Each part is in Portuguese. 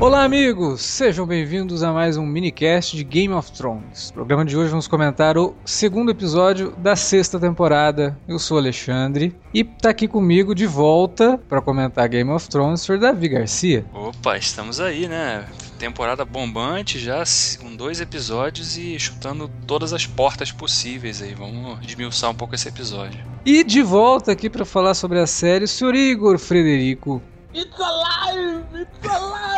Olá, amigos! Sejam bem-vindos a mais um minicast de Game of Thrones. No programa de hoje vamos comentar o segundo episódio da sexta temporada. Eu sou o Alexandre e tá aqui comigo de volta para comentar Game of Thrones, o Sr. Davi Garcia. Opa, estamos aí, né? Temporada bombante já com dois episódios e chutando todas as portas possíveis aí. Vamos desmiuçar um pouco esse episódio. E de volta aqui para falar sobre a série, o Sr. Igor Frederico. It's alive! It's alive!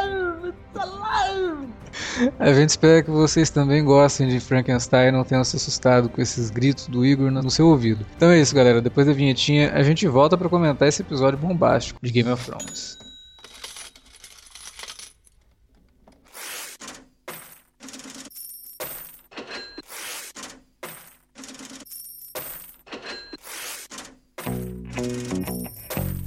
A gente espera que vocês também gostem de Frankenstein e não tenham se assustado com esses gritos do Igor no seu ouvido. Então é isso, galera. Depois da vinhetinha, a gente volta para comentar esse episódio bombástico de Game of Thrones.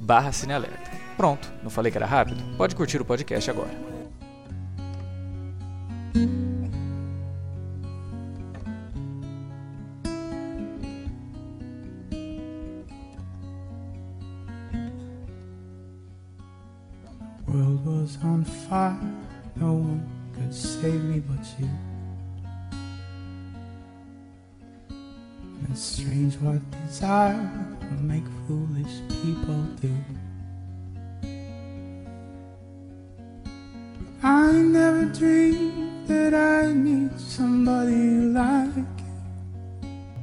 barra Cinealerta. Pronto, não falei que era rápido? Pode curtir o podcast agora. world was on fire, no one could save me but you. It's strange what desire make foolish people do. I never dreamed that I need somebody like.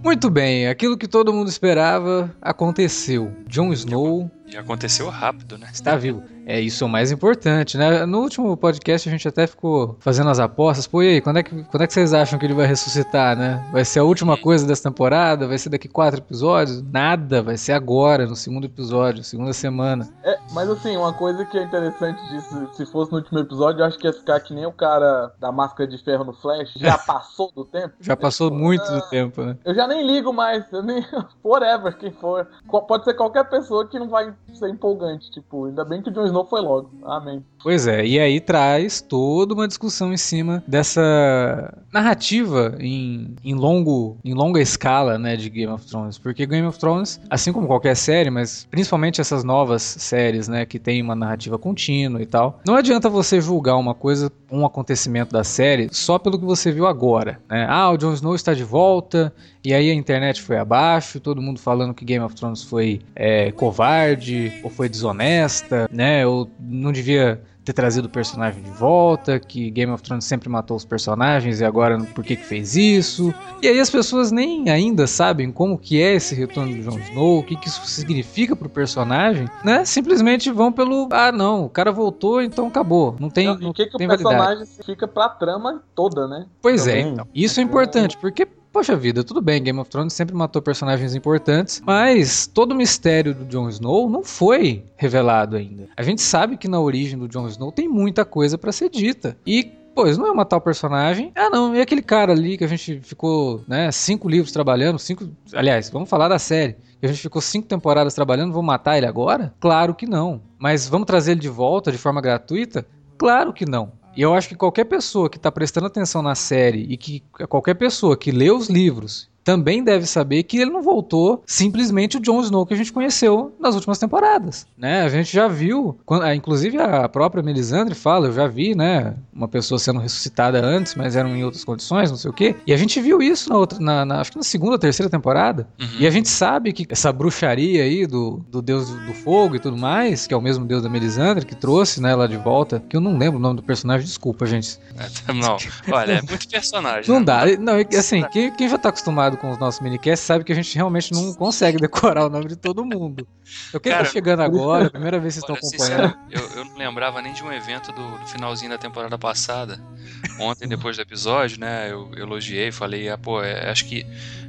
Muito bem, aquilo que todo mundo esperava aconteceu. Jon Snow E aconteceu rápido, né? está vivo. É isso é o mais importante, né? No último podcast a gente até ficou fazendo as apostas. Pô, e aí, quando é que, quando é que vocês acham que ele vai ressuscitar, né? Vai ser a última coisa dessa temporada? Vai ser daqui quatro episódios? Nada, vai ser agora, no segundo episódio, segunda semana. É, mas assim, uma coisa que é interessante disso, se fosse no último episódio, eu acho que ia ficar que nem o cara da máscara de ferro no Flash. Já passou do tempo? Já passou Tipo, muito ah, do tempo, né? Eu já nem ligo mais, eu nem. Whatever, quem for. Pode ser qualquer pessoa que não vai ser empolgante. Tipo, ainda bem que o Jon Snow foi logo. Amém. Pois é, e aí traz toda uma discussão em cima dessa narrativa em, em, longo, em longa escala né, de Game of Thrones. Porque Game of Thrones, assim como qualquer série, mas principalmente essas novas séries né, que tem uma narrativa contínua e tal, não adianta você julgar uma coisa, um acontecimento da série, só pelo que você viu agora. Né? Ah, o Jon Snow está de volta, e aí a internet foi abaixo, todo mundo falando que Game of Thrones foi é, covarde, ou foi desonesta, né? Ou não devia ter trazido o personagem de volta, que Game of Thrones sempre matou os personagens e agora por que que fez isso? E aí as pessoas nem ainda sabem como que é esse retorno de Jon Snow, o que que isso significa pro personagem, né? Simplesmente vão pelo, ah não, o cara voltou, então acabou. Não tem, Não, e o que, que o tem validade. personagem fica pra trama toda, né? Pois é, Também. então. Isso é importante, porque, poxa vida, tudo bem, Game of Thrones sempre matou personagens importantes, mas todo o mistério do Jon Snow não foi revelado ainda. A gente sabe que na origem do Jon Snow tem muita coisa pra ser dita. E. Pois não é matar o personagem. Ah, não, e aquele cara ali que a gente ficou, né, cinco livros trabalhando, cinco. Aliás, vamos falar da série. Que a gente ficou cinco temporadas trabalhando, vou matar ele agora? Claro que não. Mas vamos trazer ele de volta de forma gratuita? Claro que não. E eu acho que qualquer pessoa que está prestando atenção na série e que qualquer pessoa que lê os livros também deve saber que ele não voltou simplesmente o Jon Snow que a gente conheceu nas últimas temporadas, né? A gente já viu, ah, inclusive a própria Melisandre fala, eu já vi, né, uma pessoa sendo ressuscitada antes, mas eram em outras condições, não sei o quê. E a gente viu isso na outra, na, na- acho que na segunda ou terceira temporada. Uhum. E a gente sabe que essa bruxaria aí do, do deus do, fogo e tudo mais, que é o mesmo deus da Melisandre, que trouxe né, ela de volta, que eu não lembro o nome do personagem, desculpa, gente. Não, olha, é muito personagem. Não né? dá. Não, é assim, quem, quem já tá acostumado com os nossos minicasts sabe que a gente realmente não consegue decorar o nome de todo mundo. Quem Cara, tá chegando agora, primeira vez que vocês Olha, estão acompanhando. sincero, eu, eu não lembrava nem de um evento do, do finalzinho da temporada passada. Ontem, depois do episódio, né, eu elogiei, falei, ah, pô, é, acho que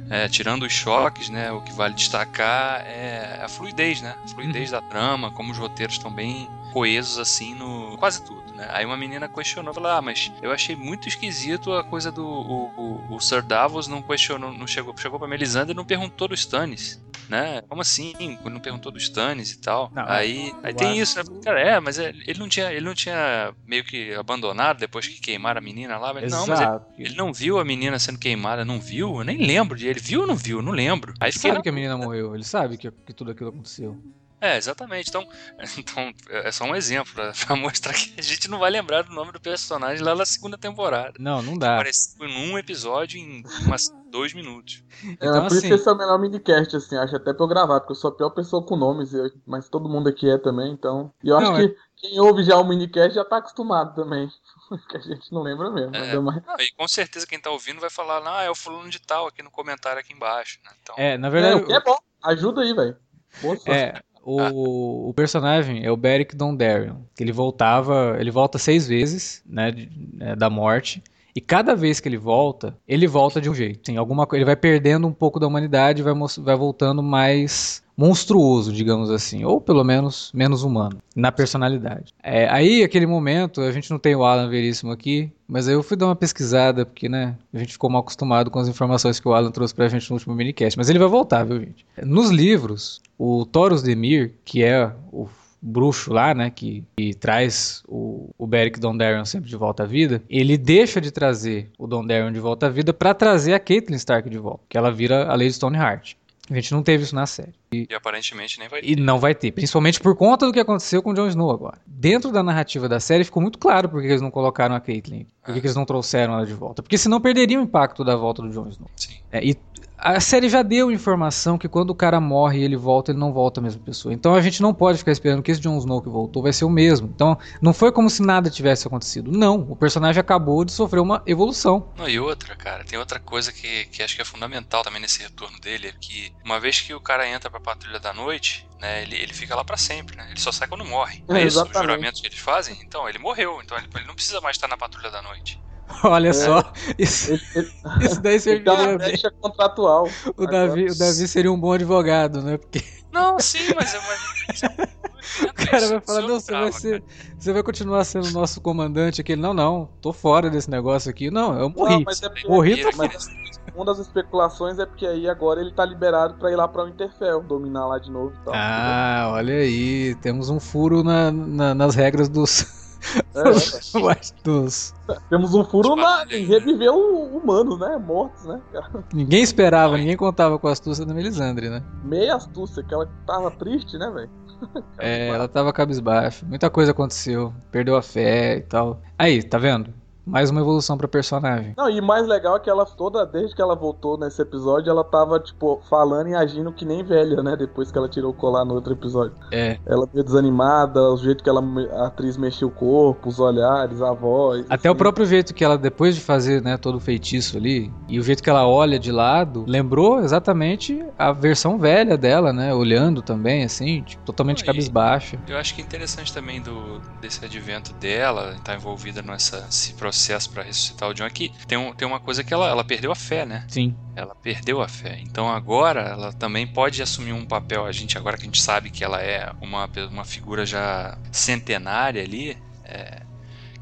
é, tirando os choques, né, o que vale destacar é a fluidez, né? A fluidez da trama, como os roteiros estão bem coesos assim no quase tudo, né? Aí uma menina questionou, falou: "Ah, mas eu achei muito esquisito a coisa do o, o, o Sir Davos não questionou, não chegou, chegou para Melisandre e não perguntou do Stannis, né? Como assim? Não perguntou do Stannis e tal. Não, aí aí tem isso, né? Cara, é, mas é, ele não tinha ele não tinha meio que abandonado depois que queimaram a menina lá, mas não, mas ele, ele não viu a menina sendo queimada, não viu? Eu nem lembro de ele. Viu ou não viu? Não lembro. Aí Ele sabe que a menina morreu, ele sabe que, que tudo aquilo aconteceu. É, exatamente. Então, então é só um exemplo pra, pra mostrar que a gente não vai lembrar do nome do personagem lá na segunda temporada. Não, não dá. Apareceu num episódio em umas dois minutos. É, Então, por isso assim- que esse é o melhor minicast, assim, acho até pra eu gravar, porque eu sou a pior pessoa com nomes, mas todo mundo aqui é também, então. E eu acho Não, é- que quem ouve já o minicast já tá acostumado também. que a gente não lembra mesmo. É. ainda mais. Não, e com certeza quem tá ouvindo vai falar, ah, é o fulano de tal aqui no comentário aqui embaixo. Né? Então, É, na É, verdade, o que é bom, ajuda aí, velho. Boa sorte. É, o, o personagem é o Beric Dondarrion, ele voltava, ele volta seis vezes, né, né, da morte, e cada vez que ele volta, ele volta de um jeito. Tem alguma coisa, ele vai perdendo um pouco da humanidade, e vai, vai voltando mais monstruoso, digamos assim, ou pelo menos menos humano na personalidade. É, aí, aquele momento, a gente não tem o Alan Veríssimo aqui, mas aí eu fui dar uma pesquisada, porque, né, a gente ficou mal acostumado com as informações que o Alan trouxe pra gente no último minicast, mas ele vai voltar, viu, gente? Nos livros, o Thoros Demir, que é o bruxo lá, né, que, que traz o, o Beric Dondarrion sempre de volta à vida, ele deixa de trazer o Dondarrion de volta à vida pra trazer a Caitlyn Stark de volta, que ela vira a Lady Stoneheart. A gente não teve isso na série. e aparentemente nem vai E não vai ter, principalmente por conta do que aconteceu com o Jon Snow agora. Dentro da narrativa da série ficou muito claro por que eles não colocaram a Caitlyn, por que que eles não trouxeram ela de volta. Porque senão perderia o impacto da volta do Jon Snow. Sim. É, e a série já deu informação que quando o cara morre e ele volta, ele não volta a mesma pessoa. Então a gente não pode ficar esperando que esse Jon Snow que voltou vai ser o mesmo. Então não foi como se nada tivesse acontecido. Não, o personagem acabou de sofrer uma evolução. Não, e outra, cara, tem outra coisa que, que acho que é fundamental também nesse retorno dele, é que uma vez que o cara entra pra patrulha da noite, né, ele, ele fica lá pra sempre, né? Ele só sai quando morre. É, É, isso? Os juramentos que eles fazem? Então, ele morreu, então ele, ele não precisa mais estar na patrulha da noite. Olha só, isso, isso daí uma serviria bem. brecha contratual. O Davi, o Davi seria um bom advogado, né? Porque Não, sim, mas é uma. o cara vai falar, não, você vai ser. Você vai continuar sendo nosso comandante aqui. Ele, não, não, tô fora desse negócio aqui. Não, eu morri. Não, mas é porque- Morri, tô Mas uma das especulações é porque aí agora ele tá liberado pra ir lá pra Winterfell, dominar lá de novo e tal. Ah, olha aí, temos um furo na- na- nas regras dos. É, dos. temos um furo Tipo, na, em reviver o humanos, né? Mortos, né? cara? Ninguém esperava, ninguém contava com a astúcia da Melisandre, né? Meia astúcia, que ela tava triste, né, velho? É, ela tava cabisbaixa, muita coisa aconteceu, perdeu a fé e tal. Aí, tá vendo? Mais uma evolução pra personagem. Não, e mais legal é que ela toda, desde que ela voltou nesse episódio, ela tava, tipo, falando e agindo que nem velha, né? Depois que ela tirou o colar no outro episódio. É. Ela meio desanimada, o jeito que ela, a atriz mexia o corpo, os olhares, a voz. Até o assim. próprio jeito que ela, depois de fazer né, todo o feitiço ali, e o jeito que ela olha de lado, lembrou exatamente a versão velha dela, né? Olhando também, assim, tipo, totalmente cabisbaixa. Eu acho que é interessante também do, desse advento dela, estar envolvida nesse esse processo pra ressuscitar o John, que tem, um, tem uma coisa que ela, ela perdeu a fé, né? Sim. Ela perdeu a fé. Então agora ela também pode assumir um papel. A gente agora que a gente sabe que ela é uma, uma figura já centenária ali, é,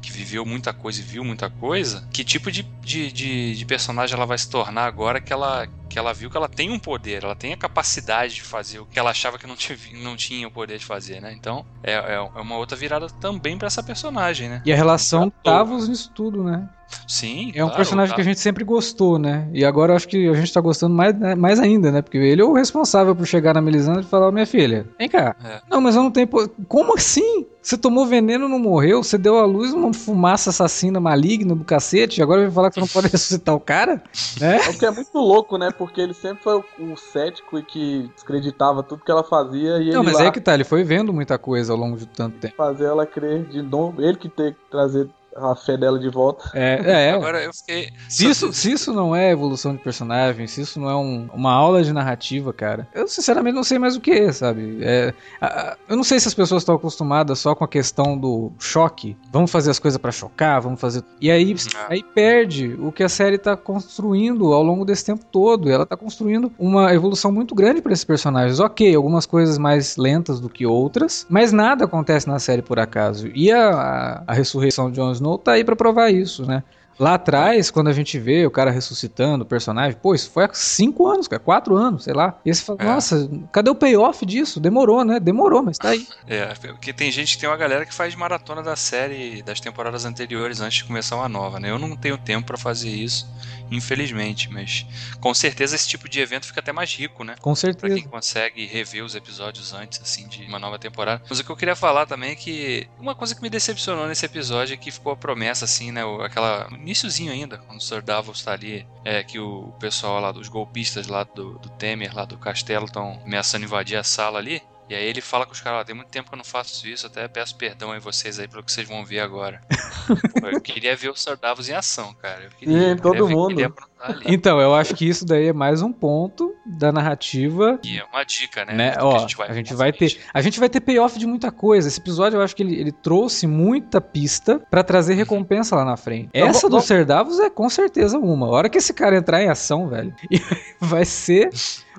que viveu muita coisa e viu muita coisa. Que tipo de, de, de, de personagem ela vai se tornar agora que ela que ela viu que ela tem um poder, ela tem a capacidade de fazer o que ela achava que não, tive, não tinha o poder de fazer, né? Então é, é é uma outra virada também pra essa personagem, né? E a relação. Tavos nisso tudo, né? Sim, É um claro, personagem tá. que a gente sempre gostou, né? E agora eu acho que a gente tá gostando mais, né, mais ainda, né? Porque ele é o responsável por chegar na Melisandre e falar, "Ô, minha filha, vem cá. É. Não, mas eu não tenho... Como assim? Você tomou veneno e não morreu? Você deu à luz uma fumaça assassina maligna do cacete e agora vai falar que você não pode ressuscitar o cara? Né? É o que é muito louco, né? Porque ele sempre foi o, o cético e que descreditava tudo que ela fazia e Não, mas lá é que tá, ele foi vendo muita coisa ao longo de tanto tempo. fazer ela crer de novo, ele que ter que trazer a fé dela de volta. É, é. Agora eu fiquei. Se isso, se isso não é evolução de personagem, se isso não é um- uma aula de narrativa, cara, eu sinceramente não sei mais o que é, sabe? É, a- a- eu não sei se as pessoas estão acostumadas só com a questão do choque. Vamos fazer as coisas pra chocar, vamos fazer. E aí, Ah. aí perde o que a série tá construindo ao longo desse tempo todo. Ela tá construindo uma evolução muito grande pra esses personagens. Ok, algumas coisas mais lentas do que outras, mas nada acontece na série por acaso. E a, a, a ressurreição de Jon Snow tá aí pra provar isso, né? Lá atrás, quando a gente vê o cara ressuscitando o personagem, pô, isso foi há cinco anos, cara, quatro anos, sei lá. E aí você fala, É. nossa, cadê o payoff disso? Demorou, né? Demorou, mas tá aí. É, porque tem gente, tem uma galera que faz maratona da série das temporadas anteriores antes de começar uma nova, né? Eu não tenho tempo pra fazer isso, infelizmente, mas com certeza esse tipo de evento fica até mais rico, né? Com Pra certeza. quem consegue rever os episódios antes, assim, de uma nova temporada. Mas o que eu queria falar também é que uma coisa que me decepcionou nesse episódio é que ficou a promessa, assim, né? Aquela. Iníciozinho ainda, quando o Sir Davos tá ali, é que o pessoal lá dos golpistas lá do, do Temer, lá do castelo, estão ameaçando invadir a sala ali. E aí ele fala com os caras, ó, tem muito tempo que eu não faço isso, até peço perdão aí vocês aí pelo que vocês vão ver agora. Pô, eu queria ver o Sir Davos em ação, cara. Eu queria, queria todo ver mundo. ali. Então, eu acho que isso daí é mais um ponto da narrativa E é uma dica, né? né? do Ó, a gente vai, a gente ver vai na ter, a gente vai ter payoff de muita coisa. Esse episódio eu acho que ele, ele trouxe muita pista pra trazer recompensa lá na frente. Então, Essa do vamos- Ser Davos é com certeza uma. A hora que esse cara entrar em ação, velho, vai ser,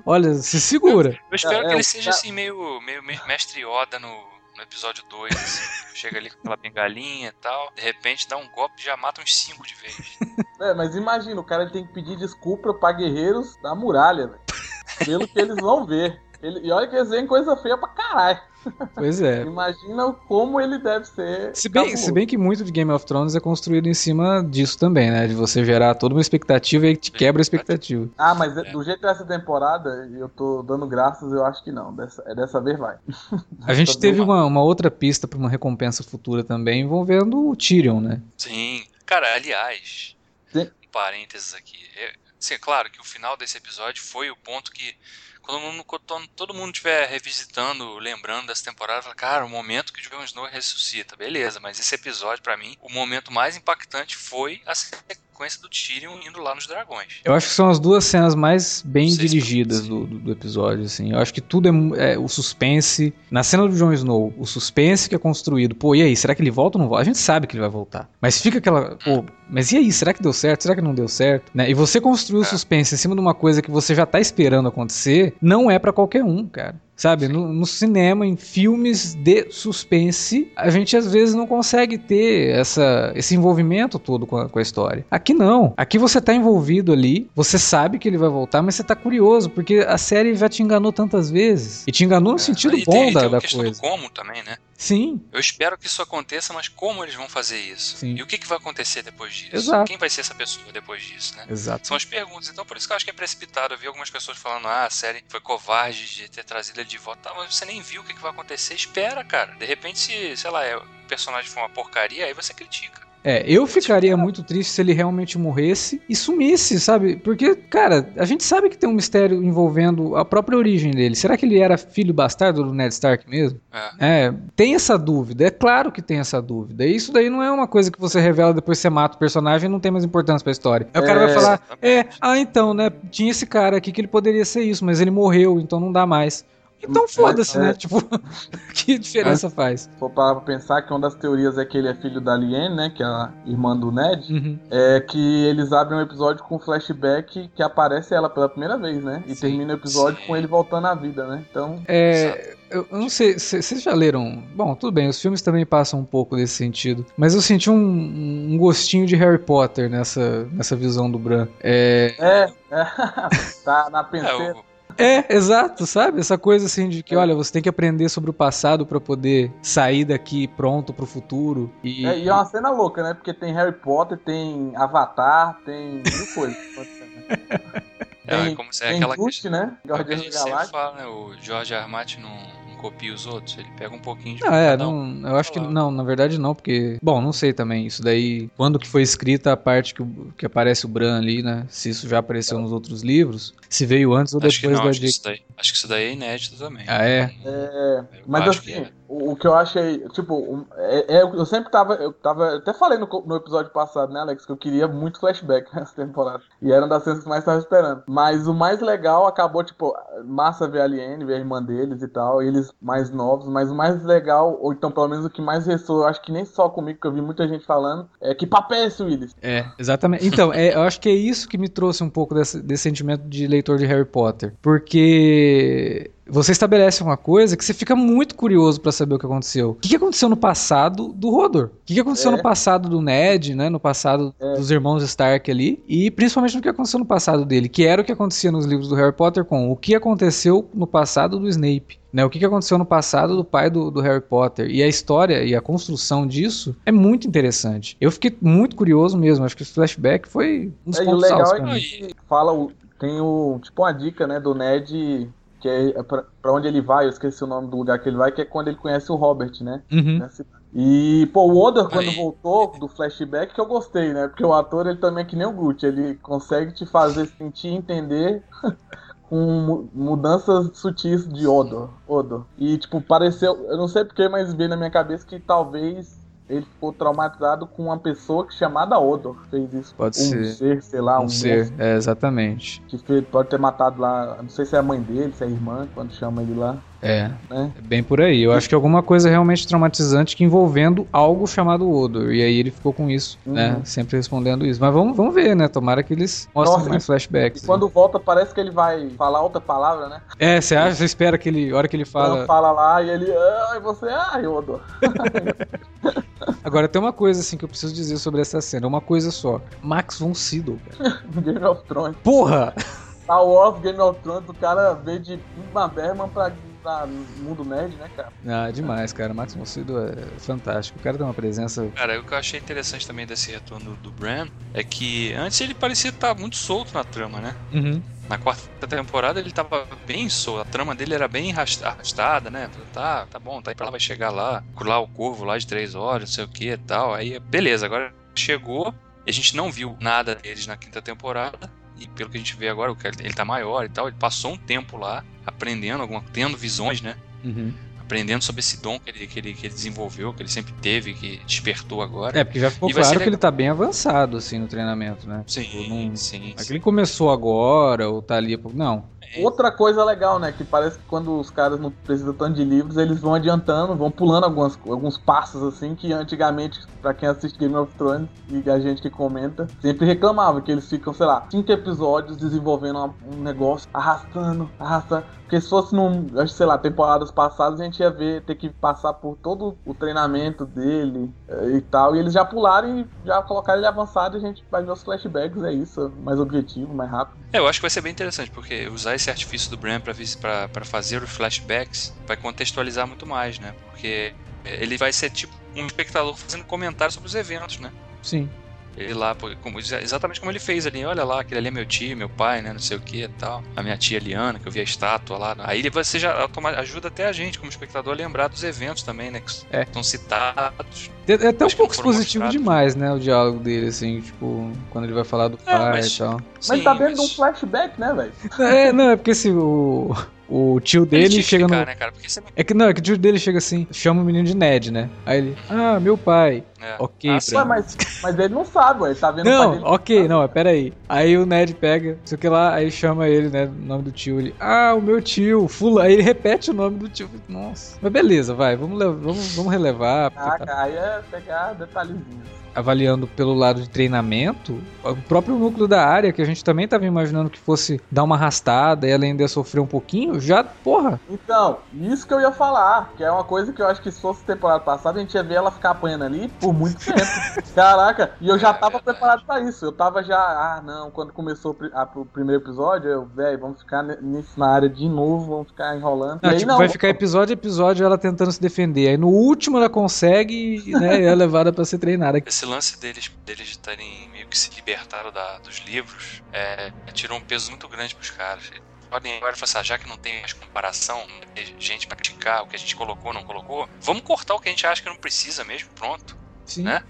olha, se segura. Eu espero É, que é, ele o seja assim, meio, meio me- mestre Yoda no, no episódio 2. Assim. Chega ali com aquela bengalinha e tal, de repente dá um golpe e já mata uns 5 de vez. É, mas imagina, o cara ele tem que pedir desculpa pra guerreiros da muralha, velho. Pelo que eles vão ver. Ele, e olha que eles veem coisa feia pra caralho. Pois é. Imagina como ele deve ser. Se bem, se bem que muito de Game of Thrones é construído em cima disso também, né? De você gerar toda uma expectativa e te quebra a expectativa. Ah, mas do jeito dessa temporada, eu tô dando graças, eu acho que não. Dessa, é dessa vez vai. A gente teve uma, uma outra pista pra uma recompensa futura também envolvendo o Tyrion, né? Sim. Cara, aliás, Sim. um parênteses aqui. É, assim, é claro que o final desse episódio foi o ponto que. Quando todo mundo estiver revisitando, lembrando dessa temporada, fala, cara, o momento que o Jon Snow ressuscita, beleza, mas esse episódio, pra mim, o momento mais impactante foi a sequência do Tyrion indo lá nos dragões. Eu acho que são as duas cenas mais bem dirigidas do, do, do episódio, assim. Eu acho que tudo é, é o suspense. Na cena do Jon Snow, o suspense que é construído. Pô, e aí, será que ele volta ou não volta? A gente sabe que ele vai voltar. Mas fica aquela. Pô, mas e aí, será que deu certo? Será que não deu certo? Né? E você construir o É. suspense em cima de uma coisa que você já tá esperando acontecer, não é pra qualquer um, cara. Sabe, no, no cinema, em filmes de suspense, a gente às vezes não consegue ter essa, esse envolvimento todo com a, com a história. Aqui não. Aqui você tá envolvido ali, você sabe que ele vai voltar, mas você tá curioso, porque a série já te enganou tantas vezes. E te enganou no sentido e bom tem, da, tem da coisa. do como também, né? Sim, Eu espero que isso aconteça, mas como eles vão fazer isso? Sim. E o que, que vai acontecer depois disso? Exato. Quem vai ser essa pessoa depois disso, né? exato. São as perguntas. Então, por isso que eu acho que é precipitado. Eu vi algumas pessoas falando, ah, a série foi covarde de ter trazido ele de volta. Tá, mas você nem viu o que, que vai acontecer. Espera, cara. De repente, se, sei lá, é, o personagem for uma porcaria, aí você critica. É, eu ficaria muito triste se ele realmente morresse e sumisse, sabe? Porque, cara, a gente sabe que tem um mistério envolvendo a própria origem dele. Será que ele era filho bastardo do Ned Stark mesmo? É. É, tem essa dúvida, é claro que tem essa dúvida. E isso daí não é uma coisa que você revela depois que você mata o personagem e não tem mais importância pra história. Aí o cara É, vai falar, é, exatamente. ah, então, né, tinha esse cara aqui que ele poderia ser isso, mas ele morreu, então não dá mais. Então foda-se, é. né? Tipo, que diferença faz? Se for parar pra pensar que uma das teorias é que ele é filho da Liane, né? Que é a irmã do Ned. Uhum. É que eles abrem um episódio com flashback que aparece ela pela primeira vez, né? E Sim. termina o episódio Sim. com ele voltando à vida, né? Então. É, eu, eu não sei, vocês já leram? Bom, tudo bem, os filmes também passam um pouco desse sentido. Mas eu senti um, um gostinho de Harry Potter nessa, nessa visão do Bran. É, É, é. tá na É, penseira. É, exato, sabe? Essa coisa assim de que, olha, você tem que aprender sobre o passado pra poder sair daqui pronto pro futuro. E, É, e é uma cena louca, né? Porque tem Harry Potter, tem Avatar, tem mil coisas. é, Tem- como se é aquela Groot, né? É o que a gente sempre fala, né? O George R. R. Martin não, não copia os outros, ele pega um pouquinho de Não, é, cada um. não, eu acho que não, na verdade não, porque, bom, não sei também, isso daí, quando que foi escrita a parte que, que aparece o Bran ali, né, se isso já apareceu nos outros livros, se veio antes ou Acho que depois não, da acho que, isso daí, acho que isso daí é inédito também. Ah, é? É, Eu mas acho que assim, é. O, que eu achei, tipo, é, é, eu sempre tava, eu tava, até falei no, no episódio passado, né, Alex, que eu queria muito flashback nessa temporada. E era uma das cenas que mais tava esperando. Mas o mais legal acabou, tipo, massa ver a Aliene, ver a irmã deles e tal, eles mais novos, mas o mais legal, ou então pelo menos o que mais ressoou, eu acho que nem só comigo, que eu vi muita gente falando, é que papel é esse, Willis? É, exatamente. Então, é, eu acho que é isso que me trouxe um pouco desse, desse sentimento de leitor de Harry Potter. Porque você estabelece uma coisa que você fica muito curioso pra saber o que aconteceu. O que que aconteceu no passado do Rodor? O que que aconteceu É. no passado do Ned, né? No passado dos irmãos Stark ali. E principalmente no que aconteceu no passado dele, que era o que acontecia nos livros do Harry Potter com o que aconteceu no passado do Snape. Né, o que que aconteceu no passado do pai do, do Harry Potter. E a história e a construção disso é muito interessante. Eu fiquei muito curioso mesmo. Acho que o flashback foi um dos É, e o pontos legal é que fala, tem o, tipo uma dica, né, do Ned, que é, é pra, pra onde ele vai, eu esqueci o nome do lugar que ele vai, que é quando ele conhece o Robert, né? Uhum. E, pô, o Oda, quando Aí. voltou do flashback, que eu gostei, né? Porque o ator, ele também é que nem o Gucci, ele consegue te fazer sentir e entender com mu- mudanças sutis de Odo. Odo. E, tipo, pareceu, eu não sei porquê, mas veio na minha cabeça que talvez ele ficou traumatizado com uma pessoa que chamada Odo fez isso. Pode um ser. ser, sei lá, um, Um ser, é, exatamente. que fez- pode ter matado lá, não sei se é a mãe dele, se é a irmã, quando chama ele lá, É, né? é bem por aí. Eu acho que alguma coisa realmente traumatizante que envolvendo algo chamado Odor. E aí ele ficou com isso, né? Uhum. Sempre respondendo isso. Mas vamos, vamos ver, né? Tomara que eles mostrem Nossa, mais e- flashbacks. E quando volta, parece que ele vai falar outra palavra, né? É, você acha, você espera que ele, a hora que ele Fala, fala. fala lá e ele, ai, você, ai, Odo. Agora tem uma coisa assim que eu preciso dizer sobre essa cena, uma coisa só. Max von Sydow, cara. Game of Thrones. Porra! Star Wars, Game of Thrones, o cara veio de Ingmar Bergman pra, pra Mundo Nerd, né, cara? Ah, demais, cara. Max Sydow é fantástico. O cara tem uma presença Cara, o que eu achei interessante também desse retorno do Bran é que antes ele parecia estar muito solto na trama, né? Uhum. Na quarta temporada ele tava bem solto, a trama dele era bem arrasta- arrastada, né? Tá, tá bom, tá aí pra lá, vai chegar lá, curar o corvo lá de três horas, não sei o que e tal. Aí, beleza, agora chegou e a gente não viu nada deles na quinta temporada. E pelo que a gente vê agora, ele tá maior e tal, ele passou um tempo lá aprendendo, alguma, tendo visões, né? Uhum. Aprendendo sobre esse dom que ele, que, ele, que ele desenvolveu, que ele sempre teve, que despertou agora. É, porque já ficou E claro que ele tá bem avançado, assim, no treinamento, né? Sim, Tipo, não- sim, é que sim. ele começou agora, ou tá ali. há pouco- Não. Outra coisa legal, né, que parece que quando os caras não precisam tanto de livros, eles vão adiantando, vão pulando algumas, alguns passos, assim, que antigamente, pra quem assiste Game of Thrones e a gente que comenta, sempre reclamava que eles ficam, sei lá, cinco episódios desenvolvendo uma- um negócio, arrastando, arrastando. Porque se fosse num, sei lá, temporadas passadas, a gente ia ver, ter que passar por todo o treinamento dele eh, e tal. E eles já pularam e já colocaram ele avançado e a gente vai ver os flashbacks, é isso. Mais objetivo, mais rápido. É, eu acho que vai ser bem interessante, porque usar esse artifício do pra, pra fazer os flashbacks vai contextualizar muito mais, né? Porque ele vai ser tipo um espectador fazendo comentários sobre os eventos, né? Sim. Ele lá, como- exatamente como ele fez ali, olha lá, aquele ali é meu tio, meu pai, né, não sei o que e tal. A minha tia Liana, que eu vi a estátua lá. Aí você já automa- ajuda até a gente, como espectador, a lembrar dos eventos também, né, que É. estão citados. É é até um pouco expositivo demais, né? O diálogo dele, assim, tipo, quando ele vai falar do É, pai mas- e tal. Mas Sim, tá dentro de um mas- flashback, né, velho? É, não, é porque assim, o, o tio Ele dele chega no. né, cara? Porque você É que não, é que o tio dele chega assim, chama o menino de Ned, né? Aí ele, ah, meu pai. É. Ok, Ah, sim. Mas, mas ele não sabe, ué. Ele tá vendo o pai Não, dele. ok, não, pera aí. Aí o Ned pega, não sei o que lá, aí chama ele, né, o nome do tio, ele, ah, o meu tio, fula, aí ele repete o nome do tio, nossa. Mas beleza, vai, vamos, vamos, vamos relevar, Ah, tá cara, aí é pegar detalhezinhos. Avaliando pelo lado de treinamento, o próprio núcleo da área, que a gente também tava imaginando que fosse dar uma arrastada e ela ainda ia sofrer um pouquinho, já, porra, Então, isso que eu ia falar, que é uma coisa que eu acho que se fosse temporada passada, a gente ia ver ela ficar apanhando ali por muito tempo. Caraca, e eu já tava preparado pra isso. Eu tava já, ah, não, quando começou a- o primeiro episódio, eu, velho, vamos ficar nisso na área de novo, vamos ficar enrolando. Não, e aí tipo, não, vai ficar episódio a episódio ela tentando se defender. Aí no último ela consegue e né, é levada pra ser treinada. Esse lance deles, deles terem meio que se libertaram da- dos livros é, tirou um peso muito grande pros caras. podem agora falar assim, ah, já que não tem mais comparação, não tem gente pra criticar o que a gente colocou ou não colocou, vamos cortar o que a gente acha que não precisa mesmo, pronto. Sim. Né?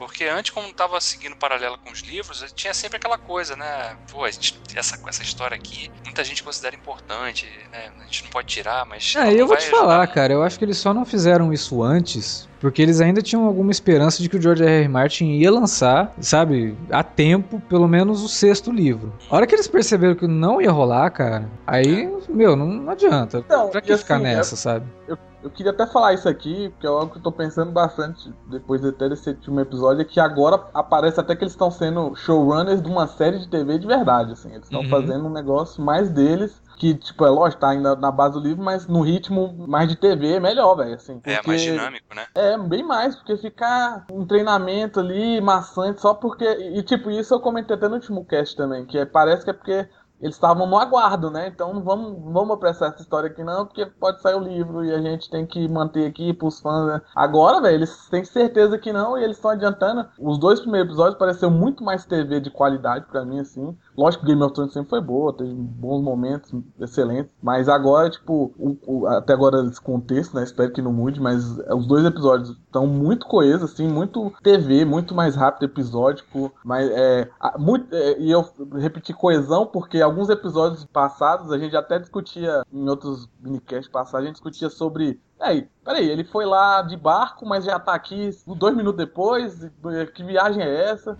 Porque antes, como tava seguindo paralelo com os livros, tinha sempre aquela coisa, né? Pô, a gente- essa, essa história aqui, muita gente considera importante, né? A gente não pode tirar, mas. É, não eu vou te falar, ajudar, cara, eu acho que eles só não fizeram isso antes porque eles ainda tinham alguma esperança de que o George R. R. Martin ia lançar, sabe, a tempo, pelo menos o sexto livro. A hora que eles perceberam que não ia rolar, cara, aí, meu, não, não adianta. Então, pra que ficar assim, nessa, sabe? Eu queria até falar isso aqui, porque é algo que eu tô pensando bastante depois até desse último episódio, é que agora aparece até que eles estão sendo showrunners de uma série de TV de verdade, assim. Eles estão Uhum. fazendo um negócio mais deles, que, tipo, é lógico, tá ainda na base do livro, mas no ritmo mais de TV é melhor, velho, assim. É, mais dinâmico, né? É, bem mais, porque ficar um treinamento ali, maçante, só porque. E tipo, isso eu comentei até no último cast também, que é- parece que é porque eles estavam no aguardo, né? Então não vamos, vamos apressar essa história aqui, não, porque pode sair o livro e a gente tem que manter aqui pros fãs. Né? Agora, velho, eles têm certeza que não e eles estão adiantando. Os dois primeiros episódios pareceu muito mais TV de qualidade pra mim, assim. Lógico que Game of Thrones sempre foi boa, teve bons momentos, excelentes. Mas agora, tipo, o- o- até agora esse contexto, né? Espero que não mude, mas os dois episódios estão muito coesos, assim, muito TV, muito mais rápido episódico. Mas é. muito, é, e eu repeti coesão porque alguns episódios passados a gente até discutia, em outros minicasts passados, a gente discutia sobre. Aí, peraí, ele foi lá de barco, mas já tá aqui dois minutos depois. Que viagem é essa?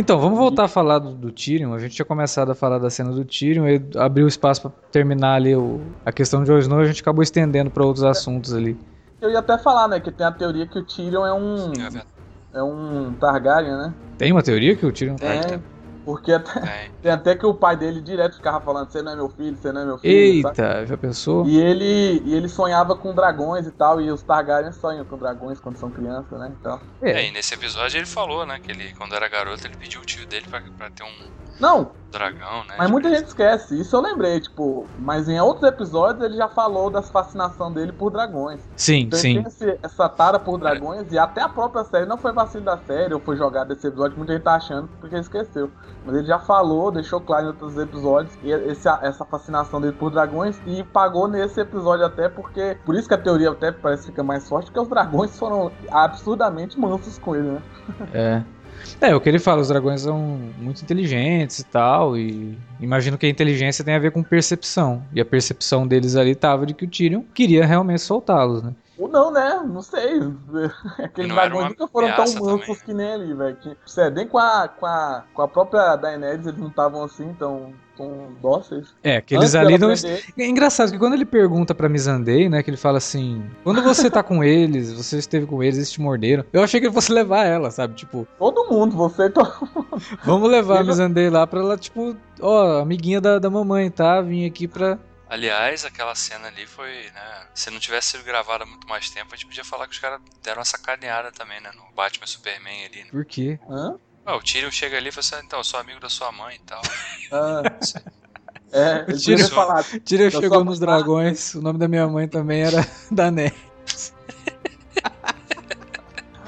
Então, vamos voltar a falar do, do Tyrion. A gente tinha começado a falar da cena do Tyrion e abriu espaço pra terminar ali o- a questão de Jon Snow. A gente acabou estendendo pra outros assuntos ali. Eu ia até falar, né, que tem a teoria que o Tyrion é um. É verdade. É um Targaryen, né? Tem uma teoria que o Tyrion É. Porque até, É. tem até que o pai dele direto ficava falando: Você não é meu filho, você não é meu filho. sabe? Eita, já pensou? E ele, e ele sonhava com dragões e tal, e os Targaryens sonham com dragões quando são crianças, né? Então. É, e nesse episódio ele falou, né? Que ele, quando era garoto, ele pediu o tio dele pra, pra ter um Não, dragão, né? mas muita presente. gente esquece. Isso eu lembrei, tipo, mas em outros episódios ele já falou das fascinação dele por dragões. Sim, Então sim. ele tem esse- essa tara por dragões e até a própria série não foi vacilo da série ou foi jogado esse episódio, muita gente tá achando porque esqueceu. Mas ele já falou, deixou claro em outros episódios e esse- essa fascinação dele por dragões e pagou nesse episódio até porque. Por isso que a teoria até parece que fica mais forte, porque os dragões foram absurdamente mansos com ele, né? É. É, o que ele fala, os dragões são muito inteligentes e tal, e imagino que a inteligência tem a ver com percepção. E a percepção deles ali tava de que o Tyrion queria realmente soltá-los, né? Ou não, né? Não sei. Aqueles dragões nunca foram tão mansos também, né? que nem ali, velho. Nem com a, com, a, com a própria Daenerys eles não estavam assim tão, tão dóceis. É, que eles ali não. É engraçado que quando ele pergunta pra Missandei, né, que ele fala assim: quando você tá com eles, você esteve com eles, eles te morderam. Eu achei que ele fosse levar ela, sabe? Tipo, Todo mundo, você e todo vamos levar a Missandei lá pra ela, tipo, ó, amiguinha da, da mamãe, tá? Vim aqui pra. Aliás, aquela cena ali foi, né? Se não tivesse sido gravada há muito mais tempo, a gente podia falar que os caras deram uma sacaneada também, né? No Batman e Superman ali. Né? Por quê? Hã? Ah, o Tyrion chega ali e fala assim, então, eu sou amigo da sua mãe e tal. Ah, é, podia isso. falar. Tyrion chegou nos dragões, o nome da minha mãe também era Dané.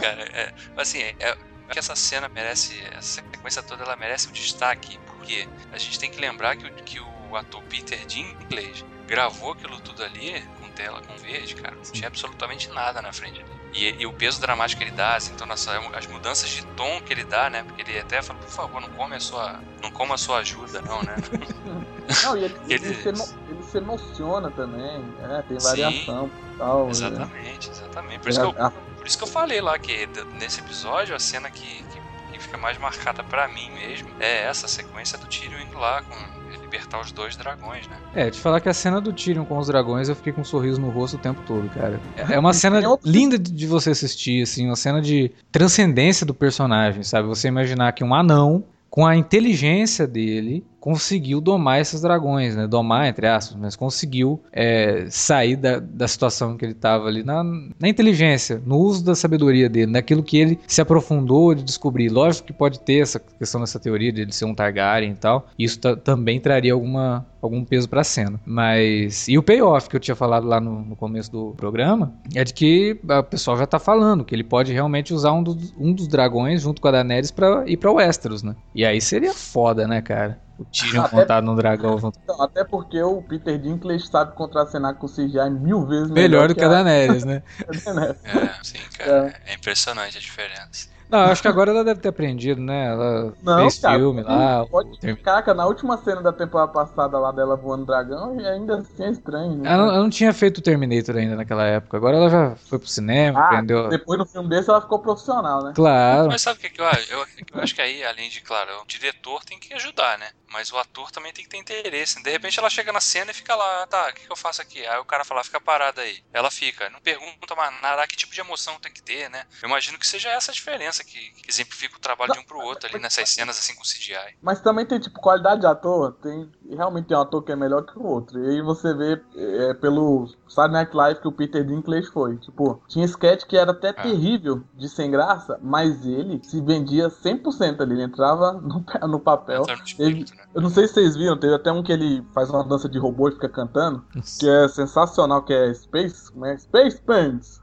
Cara, é, assim, é, é que essa cena merece, essa sequência toda ela merece um destaque, porque a gente tem que lembrar que o, que o ator Peter Dinklage gravou aquilo tudo ali com tela com verde, cara, não tinha absolutamente nada na frente dele. E, e o peso dramático que ele dá, as, entonações, as mudanças de tom que ele dá, né? Porque ele até fala, por favor, não come a sua, não coma a sua ajuda, não, né? Não, e ele, ele, Ele- se, emo- ele se emociona também. É, tem Sim. variação e tal. exatamente, exatamente. Por É, isso que eu, a- Por isso que eu falei lá que nesse episódio a cena que, que fica mais marcada pra mim mesmo é essa sequência do Tyrion indo lá com libertar os dois dragões, né? É, te falar que a cena do Tyrion com os dragões eu fiquei com um sorriso no rosto o tempo todo, cara. É é uma cena outros- linda de de você assistir, assim, uma cena de transcendência do personagem, sabe? Você imaginar que um anão, com a inteligência dele, conseguiu domar esses dragões, né? Domar, entre aspas, mas conseguiu é, sair da, da situação que ele estava ali na, na inteligência, no uso da sabedoria dele, naquilo que ele se aprofundou de descobrir. Lógico que pode ter essa questão dessa teoria de ele ser um Targaryen e tal. Isso também traria alguma, algum peso pra cena. Mas. E o payoff que eu tinha falado lá no, no começo do programa é de que o pessoal já tá falando que ele pode realmente usar um dos, um dos dragões junto com a Daenerys pra ir pra Westeros, né? E aí seria foda, né, cara? O Tyrion Até- montado num dragão. Então, até porque o Peter Dinklage sabe contracenar com o CGI mil vezes Melhor do que a Daenerys, né? Daenerys. É, sim, cara. É impressionante a diferença. Não, eu acho que agora ela deve ter aprendido, né? Ela Não, fez cara, filme lá. pode- o Caraca, na última cena da temporada passada lá dela voando dragão, e ainda assim é estranho. né? Ela, não- ela não tinha feito o Terminator ainda naquela época. Agora ela já foi pro cinema, Ah, aprendeu. depois no filme desse ela ficou profissional, né? Claro. Mas sabe o que, que eu acho? Eu, eu acho que aí, além de, claro, o diretor tem que ajudar, né? Mas o ator também tem que ter interesse. De repente ela chega na cena e fica lá, tá, o que, que eu faço aqui? Aí o cara fala, fica parada aí. Ela fica, não pergunta mais nada, que tipo de emoção tem que ter, né? Eu imagino que seja essa a diferença que, que exemplifica o trabalho de um pro outro ali nessas cenas assim com CGI. Mas também tem, tipo, qualidade de ator. Tem, realmente tem um ator que é melhor que o outro. E aí você vê é, pelo Saturday Night Live que o Peter Dinklage foi. Tipo, tinha sketch que era até Ah. terrível de sem graça, mas ele se vendia 100% ali. Ele entrava no, no papel. Entra no espírito, né? Eu não sei se vocês viram, teve até um que ele faz uma dança de robô e fica cantando, que é sensacional, que é Space, como é? Space Pants.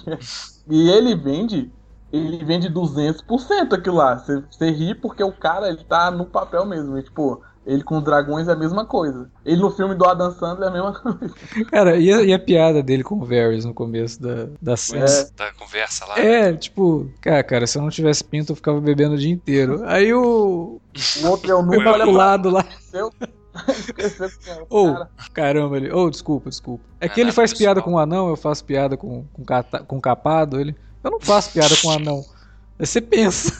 e ele vende, ele vende 200% aquilo lá. Você, você ri porque o cara, ele tá no papel mesmo. E, tipo, ele com os dragões é a mesma coisa. Ele no filme do Adam Sandler é a mesma coisa. Cara, e a, e a piada dele com o Varys no começo da, da cena? É. Da conversa lá. É, tipo, cara, cara, se eu não tivesse pinto, eu ficava bebendo o dia inteiro. Aí o. O outro é o número, olha pro lado lá. seu. É o Ô, cara. caramba, ele. Ô, desculpa, desculpa. É que É ele faz pessoal. piada com o anão, eu faço piada com, com, cata- com capado. Ele. Eu não faço piada com anão. Aí você pensa.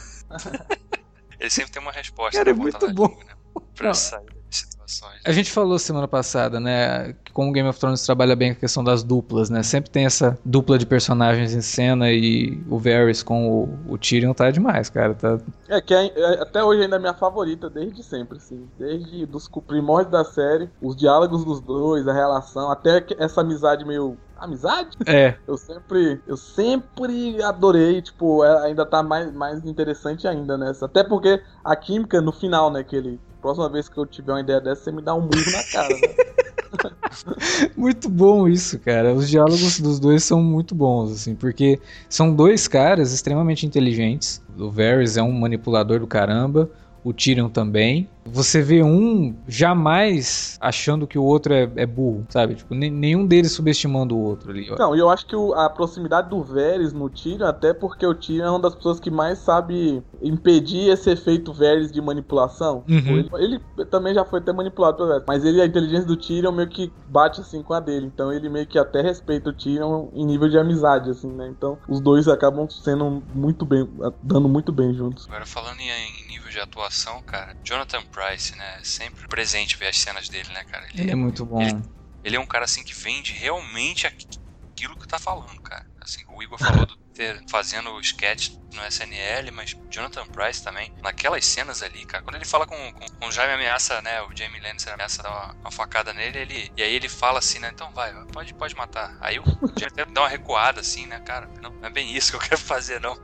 Ele sempre tem uma resposta. Cara, é muito na bom. língua, né? Pra Não. sair das situações. A gente falou semana passada, né, que como Game of Thrones trabalha bem com a questão das duplas, né? Sempre tem essa dupla de personagens em cena e o Varys com o, o Tyrion tá demais, cara. Tá... É que é- é- até hoje ainda é minha favorita, desde sempre, assim. Desde dos primórdios da série, os diálogos dos dois, a relação, até que essa amizade meio. Amizade? É, Eu sempre. Eu sempre adorei, tipo, ainda tá mais, mais interessante ainda nessa. Até porque a química no final, né? Que ele. Próxima vez que eu tiver uma ideia dessa, você me dá um murro na cara, né? muito bom isso, cara. Os diálogos dos dois são muito bons, assim, porque são dois caras extremamente inteligentes. O Varys é um manipulador do caramba, o Tyrion também. Você vê um jamais achando que o outro é, é burro, sabe? Tipo, nenhum deles subestimando o outro ali. ó. Não, e eu acho que o- a proximidade do Varys no Tyrion, até porque o Tyrion é uma das pessoas que mais sabe impedir esse efeito Varys de manipulação. Uhum. Tipo, Ele, ele também já foi até manipulado pelo Varys, mas ele, a inteligência do Tyrion meio que bate assim com a dele. Então ele meio que até respeita o Tyrion em nível de amizade, assim, né? Então os dois acabam sendo muito bem, dando muito bem juntos. Agora falando em, em nível de atuação, cara, Jonathan Price, né? Sempre presente ver as cenas dele, né, cara? Ele é muito bom. Ele- Ele é um cara assim que vende realmente aqui- aquilo que tá falando, cara. Assim, o Igor falou do ter fazendo o sketch no SNL, mas Jonathan Price também, naquelas cenas ali, cara, quando ele fala com, com, com o Jaime ameaça, né, o Jamie Lannister ameaça dar uma, uma facada nele, ele, e aí ele fala assim, né, então vai, pode, pode matar. Aí o até dá uma recuada assim, né, cara, não, não é bem isso que eu quero fazer, não.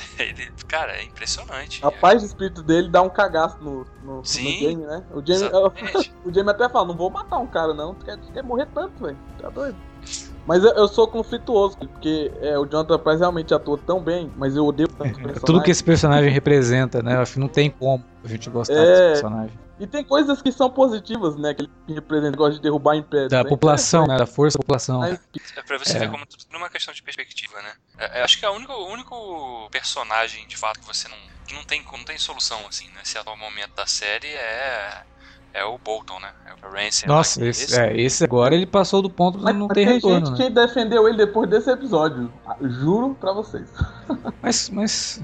Ele, cara, é impressionante. A paz de espírito dele dá um cagaço no, no, no Sim. Jamie, né? O Jamie, o Jamie até fala, não vou matar um cara não, tu quer, tu quer morrer tanto, velho. Tá doido. Mas eu, eu sou conflituoso, porque é, o Jonathan Price realmente atua tão bem, mas eu odeio tanto É tudo que esse personagem representa, né? Acho que não tem como a gente gostar É. desse personagem. E tem coisas que são positivas, né? Que ele representa, gosta de derrubar impérios. Da né? população, né? Da força da população. É pra você É. ver como tudo é uma questão de perspectiva, né? É, é, acho que é o único, o único personagem, de fato, que você não. que não tem, não tem solução, assim, nesse atual momento da série é. É o Bolton, né? É o Ramsay. Nossa, lá, que esse, é, esse agora ele passou do ponto de não ter tem retorno, gente né? que defendeu ele depois desse episódio. Ah, Juro pra vocês. Mas, mas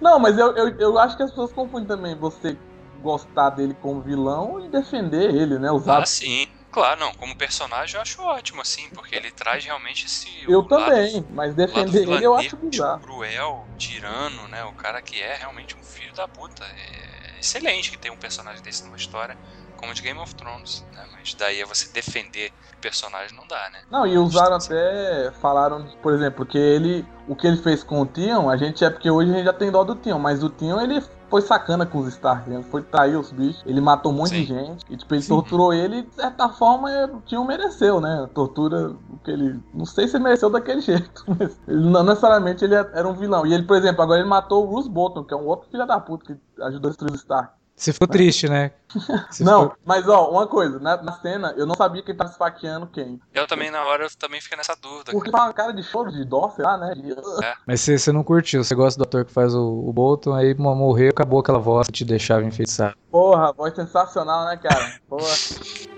Não, mas eu, eu, eu acho que as pessoas confundem também você gostar dele como vilão e defender ele, né? Os Ah, sim. Claro, não. Como personagem eu acho ótimo, assim, porque ele traz realmente esse. Eu lado- também, mas defender ele eu acho bizarro. cruel, tirano, né? O cara que é realmente um filho da puta. É, excelente que tem um personagem desse numa história como de Game of Thrones, né? Mas daí é você defender o personagem não dá, né? Não, e usaram até, falaram, por exemplo, que ele, o que ele fez com o Tion, a gente é porque hoje a gente já tem dó do Tion, mas o Tion ele foi sacana com os Stark, ele foi trair os bichos, ele matou um monte Sim. de gente, e tipo, ele torturou ele, de certa forma, o Tion mereceu, né? Tortura, o que ele, não sei se mereceu daquele jeito, mas ele, não necessariamente ele era um vilão. E ele, por exemplo, agora ele matou o Bruce Bolton, que é um outro filho da puta que ajudou a destruir os Stark. Você ficou triste, né? Você não, ficou- mas ó, uma coisa, na, na cena, eu não sabia quem tava esfaqueando quem. Eu também, na hora, eu também fiquei nessa dúvida. Porque cara. faz uma cara de choro, de dó, sei lá, né? De- Mas você, você não curtiu, você gosta do ator que faz o, o Bolton, aí mo- morreu, acabou aquela voz que te deixava enfeitiçado. Porra, voz sensacional, né, cara? Porra.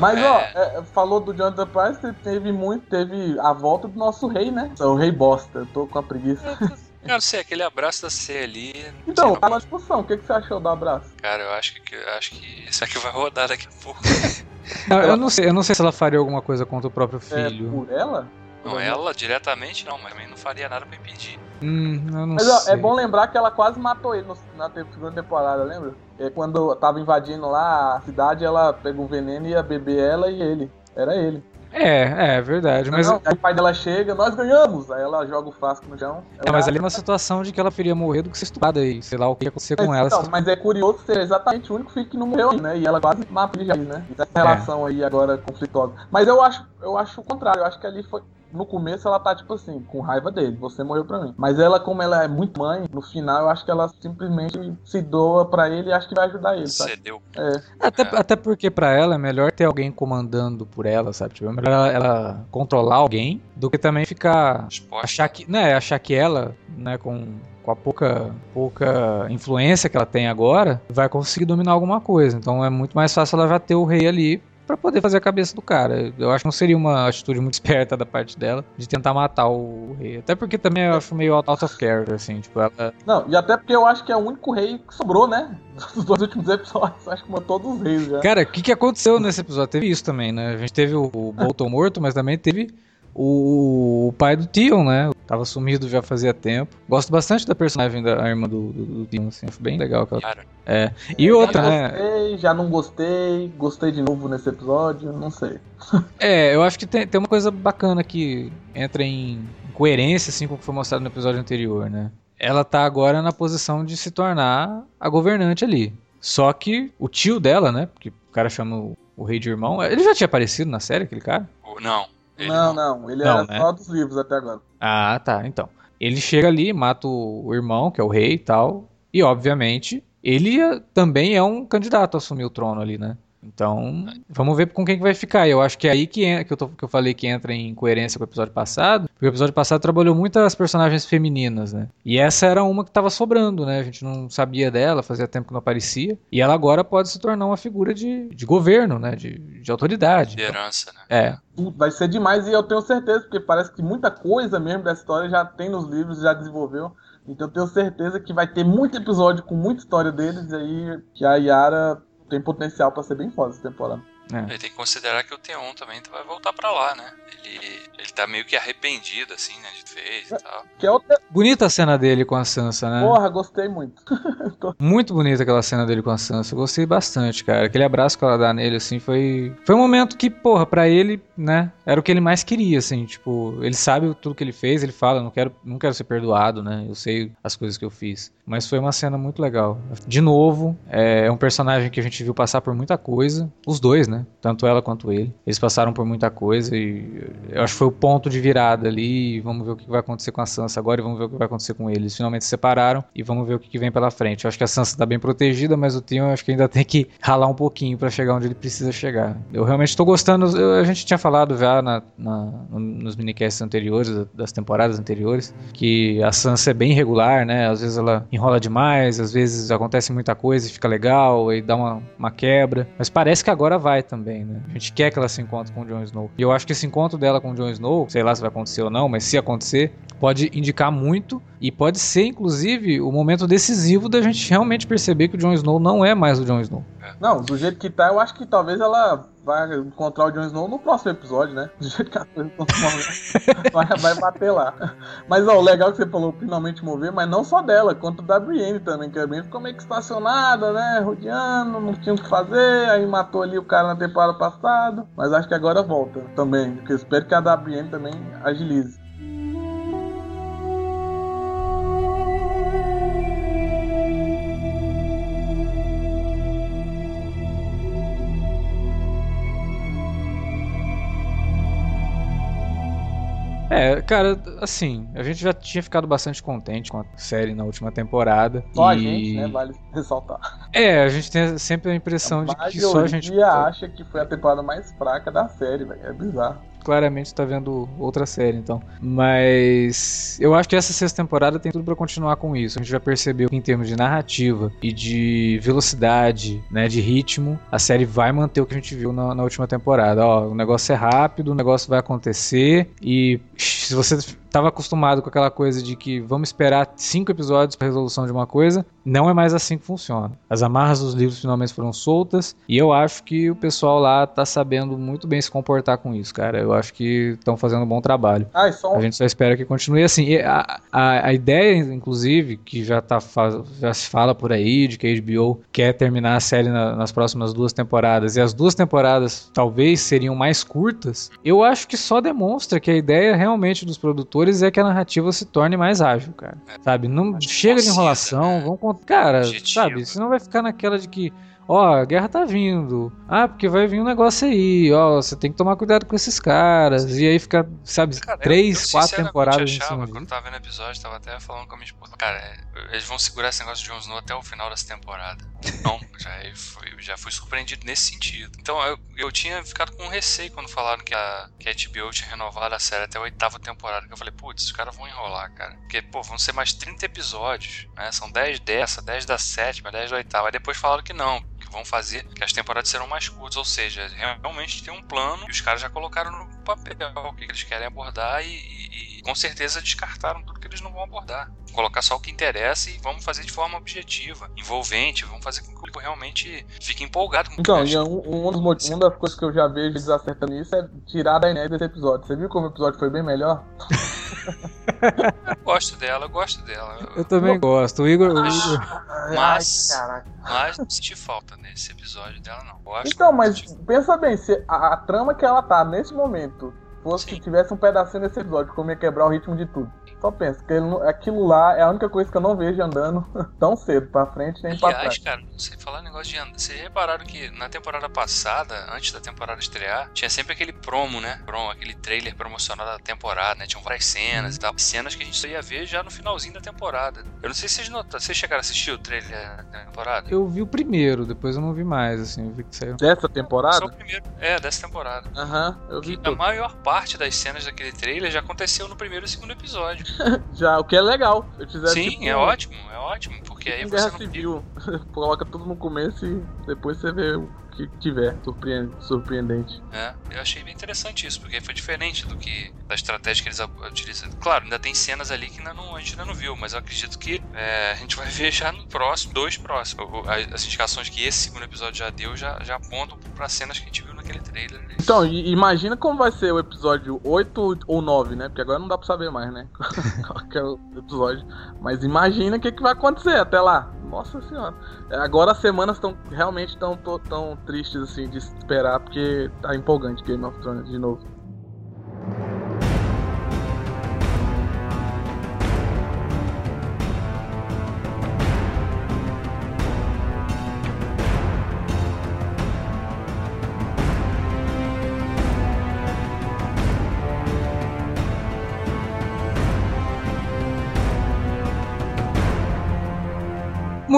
Mas é- ó, é, falou do Jonathan Price, teve muito, teve a volta do nosso rei, né? O rei bosta, eu tô com a preguiça. Cara, não sei, aquele abraço da C ali. Então, não. tá na discussão, o que, que você achou do abraço? Cara, eu acho que, eu acho que isso aqui vai rodar daqui a pouco. Não, eu, não sei, eu não sei se ela faria alguma coisa contra o próprio É, filho. por ela? Não, ela diretamente não, mas também não faria nada pra impedir. Hum, eu não Mas ó, sei. é bom lembrar que ela quase matou ele no- na segunda temporada, lembra? É quando tava invadindo lá a cidade, ela pegou um veneno e ia beber ela e ele. Era ele. É, é verdade. Mas, Não, aí o pai dela chega, nós ganhamos! Aí ela joga o frasco no chão. é, mas ali é uma situação de que ela preferia morrer do que ser estuprada aí. Sei lá o que ia acontecer com Mas, ela. então, se- mas é curioso ser exatamente o único filho que não morreu, né? E ela quase matou ele já, né? E essa relação aí agora conflitosa. Mas eu acho, eu acho o contrário. Eu acho que ali foi. No começo ela tá, tipo assim, com raiva dele. Você morreu pra mim. Mas ela, como ela é muito mãe, no final eu acho que ela simplesmente se doa pra ele e acho que vai ajudar ele, sabe? Cedeu. É. Até, É. até porque pra ela é melhor ter alguém comandando por ela, sabe? Tipo, é melhor ela, ela controlar alguém do que também ficar Exposta. achar que, né, achar que ela, né, com, com a pouca, pouca influência que ela tem agora, vai conseguir dominar alguma coisa. Então é muito mais fácil ela já ter o rei ali pra poder fazer a cabeça do cara. Eu acho que não seria uma atitude muito esperta da parte dela de tentar matar o rei. Até porque também eu acho meio out of character, assim, tipo, ela... Não, e até porque eu acho que é o único rei que sobrou, né? Dos dois últimos episódios. Acho que matou todos os reis já. Cara, o que, que aconteceu nesse episódio? Teve isso também, né? A gente teve o, o Bolton morto, mas também teve o, o pai do Tion, né? Tava sumido já fazia tempo. Gosto bastante da personagem da irmã do, do, do Tion, assim, acho bem legal. aquela- Cara, E outra, já né? gostei, já não gostei, gostei de novo nesse episódio, não sei. É, eu acho que tem, tem uma coisa bacana que entra em coerência, assim, com o que foi mostrado no episódio anterior, né? Ela tá agora na posição de se tornar a governante ali. Só que o tio dela, né? Porque o cara chama o, o rei de irmão. Ele já tinha aparecido na série, aquele cara? não. Ele não, não, ele Não, era né? só dos livros até agora. Ah, tá. Então. Ele chega ali, mata o irmão, que é o rei e tal. E, obviamente, ele é- também é um candidato a assumir o trono ali, né? Então, vamos ver com quem que vai ficar. Eu acho que é aí que, que, eu tô- que eu falei que entra em coerência com o episódio passado. Porque o episódio passado trabalhou muito as personagens femininas, né? E essa era uma que tava sobrando, né? A gente não sabia dela, fazia tempo que não aparecia. E ela agora pode se tornar uma figura de, de governo, né? De, de autoridade. Então, Liderança, né? é. Vai ser demais e eu tenho certeza, porque parece que muita coisa mesmo dessa história já tem nos livros, já desenvolveu. Então eu tenho certeza que vai ter muito episódio com muita história deles e aí que a Yara tem potencial pra ser bem foda essa temporada. Ele tem que considerar que o T1 também vai voltar pra lá, né? Ele, ele tá meio que arrependido, assim, né? De fez e tal. Que é outra. Bonita a cena dele com a Sansa, né? Porra, gostei muito. Muito bonita aquela cena dele com a Sansa. Eu gostei bastante, cara. Aquele abraço que ela dá nele, assim, foi. Foi um momento que, porra, pra ele, né? Era o que ele mais queria, assim. Tipo, ele sabe tudo que ele fez, ele fala, não quero, não quero ser perdoado, né? Eu sei as coisas que eu fiz. Mas foi uma cena muito legal. De novo, é é um personagem que a gente viu passar por muita coisa. Os dois, né? Tanto ela quanto ele. Eles passaram por muita coisa e eu acho que foi o ponto de virada ali. Vamos ver o que vai acontecer com a Sansa agora e vamos ver o que vai acontecer com eles. Finalmente se separaram e vamos ver o que vem pela frente. Eu acho que a Sansa tá bem protegida, mas o Theon acho que ainda tem que ralar um pouquinho pra chegar onde ele precisa chegar. Eu realmente tô gostando. eu- a gente tinha falado já na, na- no- nos minicasts anteriores, das temporadas anteriores, que a Sansa é bem irregular, né? Às vezes ela enrola demais, às vezes acontece muita coisa e fica legal e dá uma, uma quebra. Mas parece que agora vai também, né? A gente quer que ela se encontre com o Jon Snow. E eu acho que esse encontro dela com o Jon Snow, sei lá se vai acontecer ou não, mas se acontecer, pode indicar muito e pode ser, inclusive, o momento decisivo da gente realmente perceber que o Jon Snow não é mais o Jon Snow. Não, do jeito que tá, eu acho que talvez ela vai encontrar o Jon Snow no próximo episódio, né? Do jeito que a coisa tá se vai, vai bater lá. Mas ó, o legal que você falou, finalmente mover, mas não só dela, quanto da Brienne também, que a Brienne ficou meio que estacionada, né? Rodeando, não tinha o que fazer, aí matou ali o cara na temporada passada. Mas acho que agora volta também, porque eu espero que a da Brienne também agilize. É, cara, assim, a gente já tinha ficado bastante contente com a série na última temporada. Só e... a gente, né? Vale ressaltar. É, a gente tem sempre a impressão de que só a gente. acha que foi a temporada mais fraca da série, velho. É bizarro claramente tá vendo outra série, então. Mas eu acho que essa sexta temporada tem tudo para continuar com isso. A gente já percebeu que em termos de narrativa e de velocidade, né, de ritmo, a série vai manter o que a gente viu na, na última temporada. Ó, o negócio é rápido, o negócio vai acontecer e se você estava acostumado com aquela coisa de que vamos esperar cinco episódios para resolução de uma coisa, não é mais assim que funciona. As amarras dos livros finalmente foram soltas e eu acho que o pessoal lá tá sabendo muito bem se comportar com isso, cara. Eu acho que estão fazendo um bom trabalho. Ah, um... A gente só espera que continue assim. A, a, a, ideia, inclusive, que já, tá, já se fala por aí, de que a HBO quer terminar a série na, nas próximas duas temporadas e as duas temporadas talvez seriam mais curtas, eu acho que só demonstra que a ideia realmente dos produtores é que a narrativa se torne mais ágil, cara. Sabe? Não chega de enrolação, né? vamos Cara, Objetivo. sabe? Senão vai ficar naquela de que ó, a guerra tá vindo. Ah, porque vai vir um negócio aí, ó, você tem que tomar cuidado com esses caras. E aí fica, sabe, cara, três, eu, eu quatro temporadas achava, em cima Quando tava vendo o episódio, tava até falando com a minha esposa, cara, é, eles vão segurar esse negócio de Jon Snow até o final dessa temporada. Não, já fui, já fui surpreendido nesse sentido. Então eu, eu tinha ficado com receio quando falaram que a, que a HBO tinha renovado a série até a oitava temporada. Que eu falei, putz, os caras vão enrolar, cara. Porque, pô, vão ser mais 30 episódios, né? São 10 dessa, 10 da sétima, 10 da oitava. Aí depois falaram que não, vão fazer que as temporadas serão mais curtas, ou seja, realmente tem um plano e os caras já colocaram no papel o que eles querem abordar e, e, e com certeza descartaram tudo que eles não vão abordar. Colocar só o que interessa e vamos fazer de forma objetiva, envolvente, vamos fazer com que o público realmente fique empolgado com Então, um, um dos motivos, uma das coisas que eu já vejo eles acertando isso é tirar da Inés desse episódio. Você viu como o episódio foi bem melhor? eu gosto dela, eu gosto dela. Eu também gosto. O Igor. Mas, o Igor... mas, mas não senti falta nesse episódio dela, não. então, mas pensa bem, se a, a, trama que ela tá nesse momento fosse Sim. que tivesse um pedacinho desse episódio, como ia quebrar o ritmo de tudo. Só pensa, que ele, aquilo lá é a única coisa que eu não vejo andando tão cedo pra frente nem Aliás, pra trás. cara, você falar negócio de andar. Vocês repararam que na temporada passada, antes da temporada estrear, tinha sempre aquele promo, né? Promo, aquele trailer promocional da temporada, né? Tinham várias cenas e tal. Cenas que a gente só ia ver já no finalzinho da temporada. Eu não sei se vocês notaram. Vocês chegaram a assistir o trailer da temporada? Eu vi o primeiro, depois eu não vi mais, assim. Eu vi que saiu. Dessa temporada? Só o primeiro. É, dessa temporada. Aham, uhum, eu vi. Que a maior parte das cenas daquele trailer já aconteceu no primeiro e segundo episódio. já, o que é legal. Sim, tipo, é ótimo, é ótimo, porque aí você Guerra não Civil. Coloca tudo no começo e depois você vê que tiver surpreendente. É, eu achei bem interessante isso, porque foi diferente do que da estratégia que eles utilizam. Claro, ainda tem cenas ali que ainda não, a gente ainda não viu, mas eu acredito que é, a gente vai ver já no próximo, dois próximos. As indicações que esse segundo episódio já deu já, já apontam para cenas que a gente viu naquele trailer. Então, imagina como vai ser o episódio 8 ou 9, né? Porque agora não dá pra saber mais, né? Qual é o episódio. Mas imagina o que, que vai acontecer até lá. Nossa senhora. É, agora as semanas estão realmente tão, tão tristes assim de esperar, porque tá empolgante Game of Thrones de novo.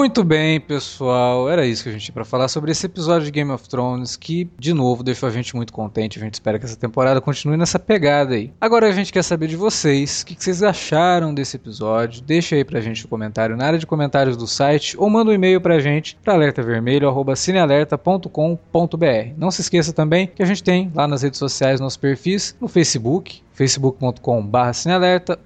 Muito bem, pessoal. Era isso que a gente tinha pra falar sobre esse episódio de Game of Thrones que, de novo, deixou a gente muito contente. A gente espera que essa temporada continue nessa pegada aí. Agora a gente quer saber de vocês. O que vocês acharam desse episódio? Deixa aí pra gente um comentário na área de comentários do site ou manda um e-mail pra gente pra alertavermelho.cinealerta.com.br. Não se esqueça também que a gente tem lá nas redes sociais nossos perfis no Facebook, facebook.com.br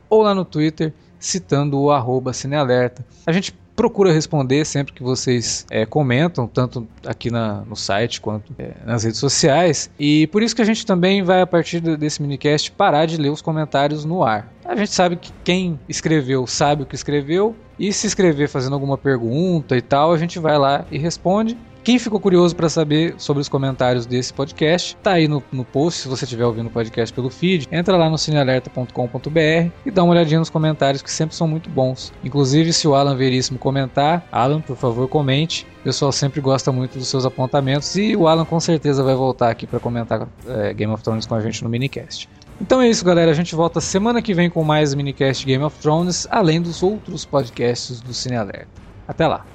ou lá no Twitter citando o arroba cinealerta. A gente procura responder sempre que vocês é, comentam, tanto aqui na, no site quanto é, nas redes sociais. E por isso que a gente também vai, a partir desse minicast, parar de ler os comentários no ar. A gente sabe que quem escreveu sabe o que escreveu, e se escrever fazendo alguma pergunta e tal, a gente vai lá e responde. Quem ficou curioso para saber sobre os comentários desse podcast, tá aí no, no post, se você estiver ouvindo o podcast pelo feed, entra lá no cinealerta.com.br e dá uma olhadinha nos comentários que sempre são muito bons. Inclusive, se o Alan Veríssimo comentar, Alan, por favor, comente. O pessoal sempre gosta muito dos seus apontamentos e o Alan com certeza vai voltar aqui para comentar é, Game of Thrones com a gente no minicast. Então é isso, galera. A gente volta semana que vem com mais minicast Game of Thrones, além dos outros podcasts do Cine Alerta. Até lá!